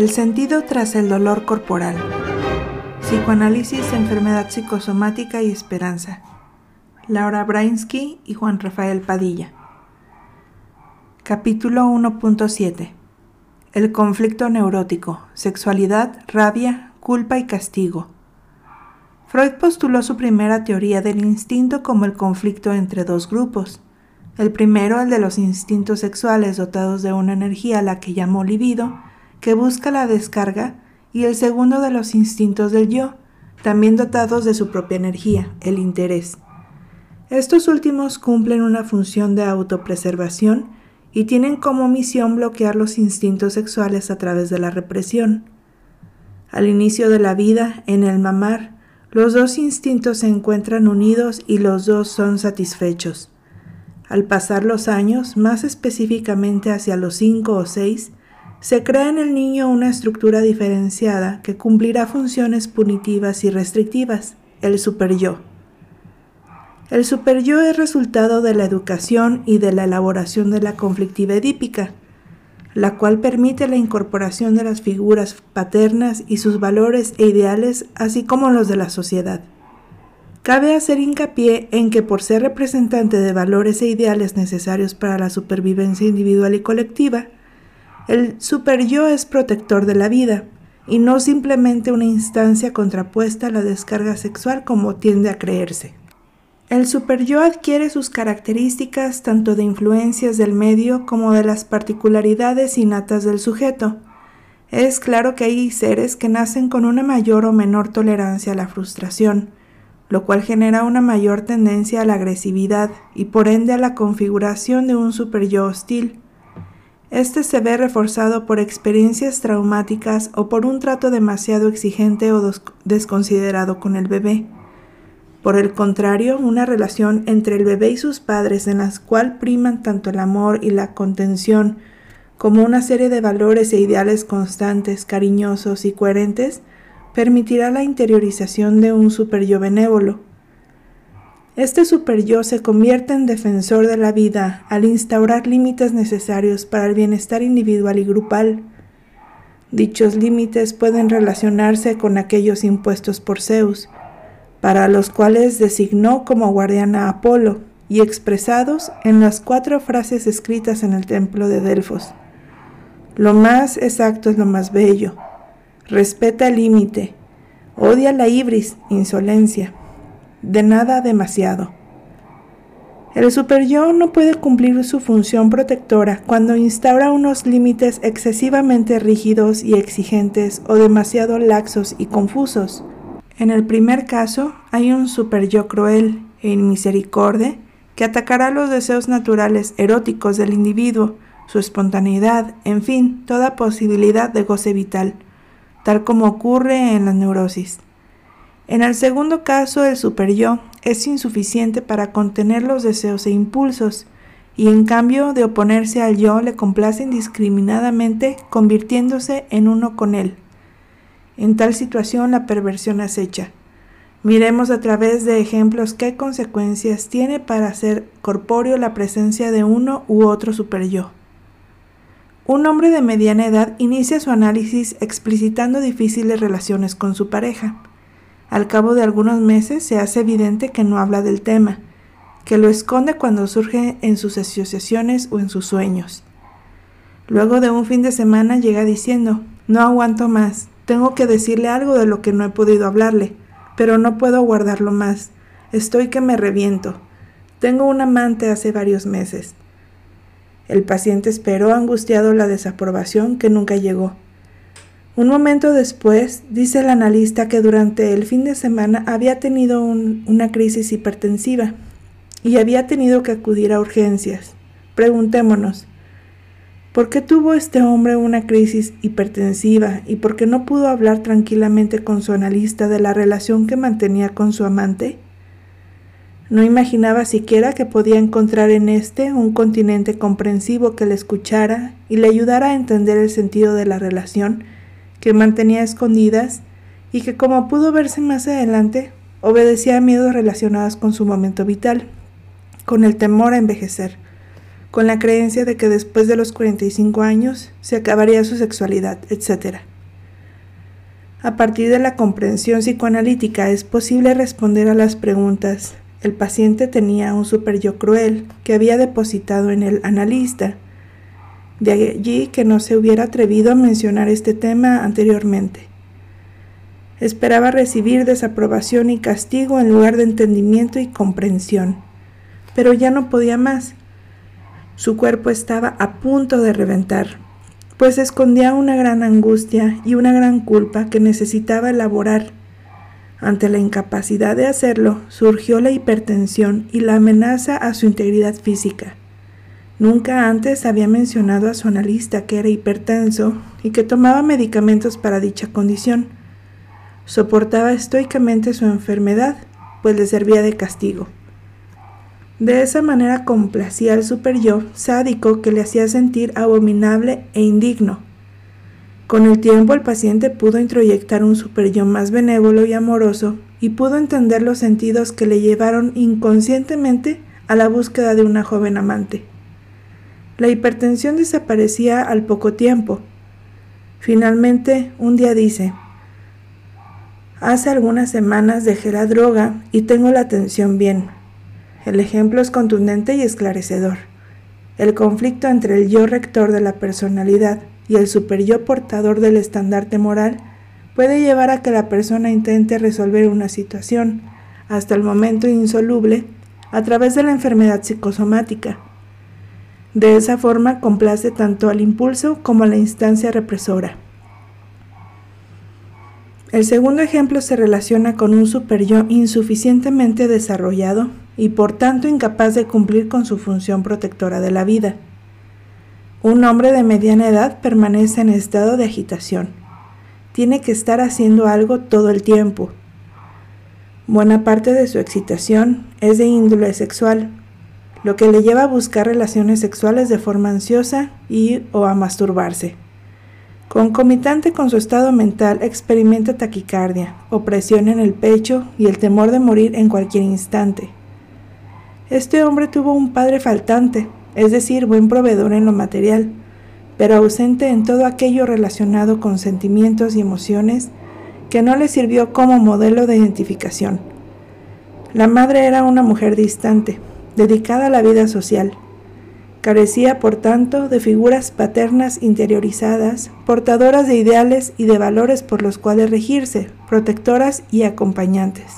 El sentido tras el dolor corporal. Psicoanálisis, enfermedad psicosomática y esperanza. Laura Brainsky y Juan Rafael Padilla. Capítulo 1.7. El conflicto neurótico, sexualidad, rabia, culpa y castigo. Freud postuló su primera teoría del instinto como el conflicto entre dos grupos. El primero, el de los instintos sexuales dotados de una energía a la que llamó libido, que busca la descarga, y el segundo de los instintos del yo, también dotados de su propia energía, el interés. Estos últimos cumplen una función de autopreservación y tienen como misión bloquear los instintos sexuales a través de la represión. Al inicio de la vida, en el mamar, los dos instintos se encuentran unidos y los dos son satisfechos. Al pasar los años, más específicamente hacia los cinco o seis, se crea en el niño una estructura diferenciada que cumplirá funciones punitivas y restrictivas, el superyo. El superyo es resultado de la educación y de la elaboración de la conflictiva edípica, la cual permite la incorporación de las figuras paternas y sus valores e ideales, así como los de la sociedad. Cabe hacer hincapié en que por ser representante de valores e ideales necesarios para la supervivencia individual y colectiva, el superyo es protector de la vida y no simplemente una instancia contrapuesta a la descarga sexual como tiende a creerse. El superyo adquiere sus características tanto de influencias del medio como de las particularidades innatas del sujeto. Es claro que hay seres que nacen con una mayor o menor tolerancia a la frustración, lo cual genera una mayor tendencia a la agresividad y por ende a la configuración de un superyo hostil. Este se ve reforzado por experiencias traumáticas o por un trato demasiado exigente o desconsiderado con el bebé. Por el contrario, una relación entre el bebé y sus padres en la cual priman tanto el amor y la contención como una serie de valores e ideales constantes, cariñosos y coherentes, permitirá la interiorización de un superyo benévolo, este superyo se convierte en defensor de la vida al instaurar límites necesarios para el bienestar individual y grupal. Dichos límites pueden relacionarse con aquellos impuestos por Zeus, para los cuales designó como guardián a Apolo, y expresados en las cuatro frases escritas en el templo de Delfos. Lo más exacto es lo más bello. Respeta el límite. Odia la ibris, insolencia de nada demasiado. El superyo no puede cumplir su función protectora cuando instaura unos límites excesivamente rígidos y exigentes o demasiado laxos y confusos. En el primer caso, hay un superyo cruel e inmisericordia que atacará los deseos naturales eróticos del individuo, su espontaneidad, en fin, toda posibilidad de goce vital, tal como ocurre en la neurosis. En el segundo caso, el superyo es insuficiente para contener los deseos e impulsos, y en cambio de oponerse al yo le complace indiscriminadamente convirtiéndose en uno con él. En tal situación la perversión acecha. Miremos a través de ejemplos qué consecuencias tiene para ser corpóreo la presencia de uno u otro superyo. Un hombre de mediana edad inicia su análisis explicitando difíciles relaciones con su pareja. Al cabo de algunos meses se hace evidente que no habla del tema, que lo esconde cuando surge en sus asociaciones o en sus sueños. Luego de un fin de semana llega diciendo, no aguanto más, tengo que decirle algo de lo que no he podido hablarle, pero no puedo guardarlo más, estoy que me reviento. Tengo un amante hace varios meses. El paciente esperó angustiado la desaprobación que nunca llegó. Un momento después, dice el analista que durante el fin de semana había tenido una crisis hipertensiva y había tenido que acudir a urgencias. Preguntémonos, ¿por qué tuvo este hombre una crisis hipertensiva y por qué no pudo hablar tranquilamente con su analista de la relación que mantenía con su amante? No imaginaba siquiera que podía encontrar en este un continente comprensivo que le escuchara y le ayudara a entender el sentido de la relación que mantenía escondidas y que como pudo verse más adelante, obedecía a miedos relacionados con su momento vital, con el temor a envejecer, con la creencia de que después de los 45 años se acabaría su sexualidad, etc. A partir de la comprensión psicoanalítica es posible responder a las preguntas. El paciente tenía un superyo cruel que había depositado en el analista. De allí que no se hubiera atrevido a mencionar este tema anteriormente. Esperaba recibir desaprobación y castigo en lugar de entendimiento y comprensión. Pero ya no podía más. Su cuerpo estaba a punto de reventar pues escondía una gran angustia y una gran culpa que necesitaba elaborar. Ante la incapacidad de hacerlo, surgió la hipertensión y la amenaza a su integridad física. Nunca antes había mencionado a su analista que era hipertenso y que tomaba medicamentos para dicha condición. Soportaba estoicamente su enfermedad, pues le servía de castigo. De esa manera complacía al superyo sádico que le hacía sentir abominable e indigno. Con el tiempo el paciente pudo introyectar un superyo más benévolo y amoroso y pudo entender los sentidos que le llevaron inconscientemente a la búsqueda de una joven amante. La hipertensión desaparecía al poco tiempo. Finalmente, un día dice, Hace algunas semanas dejé la droga y tengo la atención bien. El ejemplo es contundente y esclarecedor. El conflicto entre el yo rector de la personalidad y el superyo portador del estandarte moral puede llevar a que la persona intente resolver una situación, hasta el momento insoluble, a través de la enfermedad psicosomática. De esa forma complace tanto al impulso como a la instancia represora. El segundo ejemplo se relaciona con un superyo insuficientemente desarrollado y por tanto incapaz de cumplir con su función protectora de la vida. Un hombre de mediana edad permanece en estado de agitación. Tiene que estar haciendo algo todo el tiempo. Buena parte de su excitación es de índole sexual, lo que le lleva a buscar relaciones sexuales de forma ansiosa y o a masturbarse. Concomitante con su estado mental experimenta taquicardia, opresión en el pecho y el temor de morir en cualquier instante. Este hombre tuvo un padre faltante, es decir, buen proveedor en lo material, pero ausente en todo aquello relacionado con sentimientos y emociones que no le sirvió como modelo de identificación. La madre era una mujer distante, dedicada a la vida social. Carecía, por tanto, de figuras paternas interiorizadas, portadoras de ideales y de valores por los cuales regirse, protectoras y acompañantes.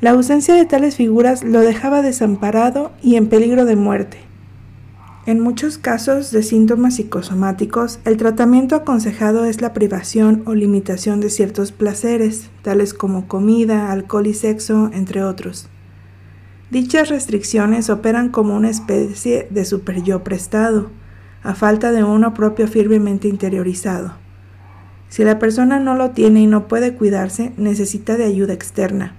La ausencia de tales figuras lo dejaba desamparado y en peligro de muerte. En muchos casos de síntomas psicosomáticos, el tratamiento aconsejado es la privación o limitación de ciertos placeres, tales como comida, alcohol y sexo, entre otros. Dichas restricciones operan como una especie de superyo prestado, a falta de uno propio firmemente interiorizado. Si la persona no lo tiene y no puede cuidarse, necesita de ayuda externa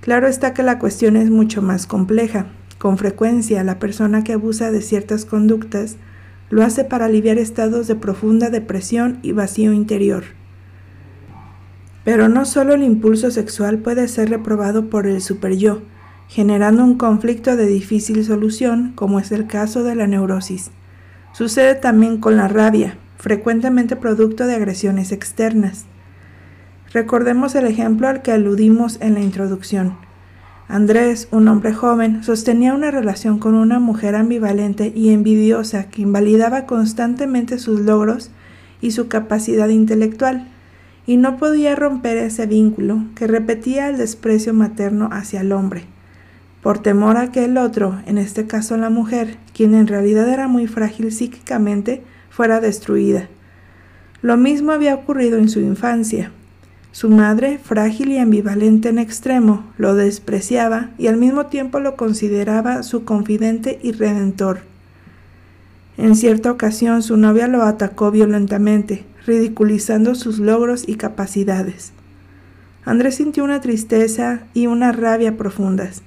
Claro está que la cuestión es mucho más compleja. Con frecuencia, la persona que abusa de ciertas conductas lo hace para aliviar estados de profunda depresión y vacío interior. Pero no solo el impulso sexual puede ser reprobado por el superyo, generando un conflicto de difícil solución, como es el caso de la neurosis. Sucede también con la rabia, frecuentemente producto de agresiones externas. Recordemos el ejemplo al que aludimos en la introducción. Andrés, un hombre joven, sostenía una relación con una mujer ambivalente y envidiosa que invalidaba constantemente sus logros y su capacidad intelectual, y no podía romper ese vínculo que repetía el desprecio materno hacia el hombre, por temor a que el otro, en este caso la mujer, quien en realidad era muy frágil psíquicamente, fuera destruida. Lo mismo había ocurrido en su infancia. Su madre, frágil y ambivalente en extremo, lo despreciaba y al mismo tiempo lo consideraba su confidente y redentor. En cierta ocasión su novia lo atacó violentamente, ridiculizando sus logros y capacidades. Andrés sintió una tristeza y una rabia profundas.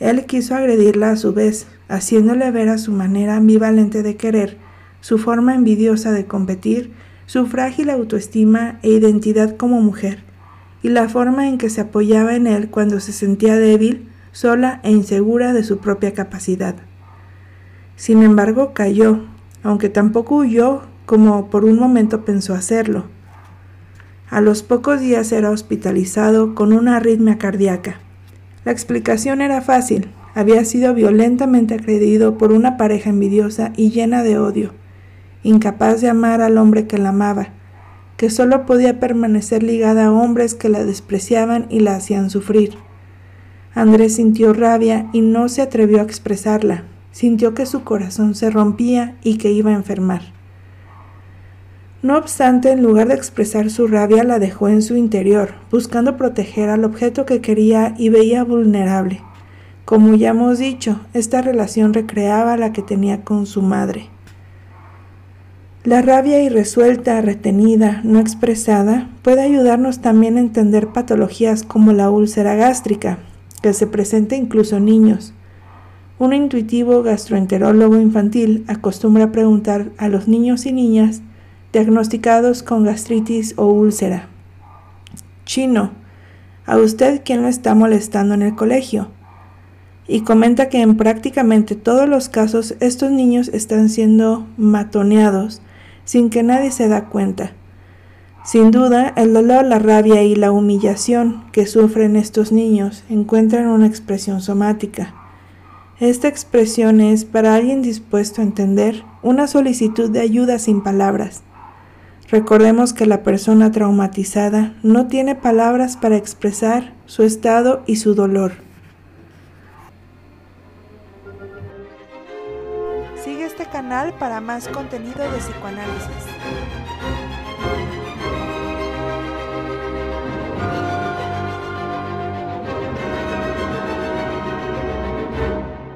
Él quiso agredirla a su vez, haciéndole ver a su manera ambivalente de querer, su forma envidiosa de competir su frágil autoestima e identidad como mujer, y la forma en que se apoyaba en él cuando se sentía débil, sola e insegura de su propia capacidad. Sin embargo, cayó, aunque tampoco huyó como por un momento pensó hacerlo. A los pocos días era hospitalizado con una arritmia cardíaca. La explicación era fácil. Había sido violentamente agredido por una pareja envidiosa y llena de odio, incapaz de amar al hombre que la amaba, que solo podía permanecer ligada a hombres que la despreciaban y la hacían sufrir. Andrés sintió rabia y no se atrevió a expresarla. Sintió que su corazón se rompía y que iba a enfermar. No obstante, en lugar de expresar su rabia, la dejó en su interior, buscando proteger al objeto que quería y veía vulnerable. Como ya hemos dicho, esta relación recreaba la que tenía con su madre. La rabia irresuelta, retenida, no expresada, puede ayudarnos también a entender patologías como la úlcera gástrica, que se presenta incluso en niños. Un intuitivo gastroenterólogo infantil acostumbra preguntar a los niños y niñas diagnosticados con gastritis o úlcera. Chino, ¿a usted quién lo está molestando en el colegio? Y comenta que en prácticamente todos los casos estos niños están siendo matoneados sin que nadie se da cuenta. Sin duda, el dolor, la rabia y la humillación que sufren estos niños encuentran una expresión somática. Esta expresión es, para alguien dispuesto a entender, una solicitud de ayuda sin palabras. Recordemos que la persona traumatizada no tiene palabras para expresar su estado y su dolor. Sigue este canal para más contenido de psicoanálisis.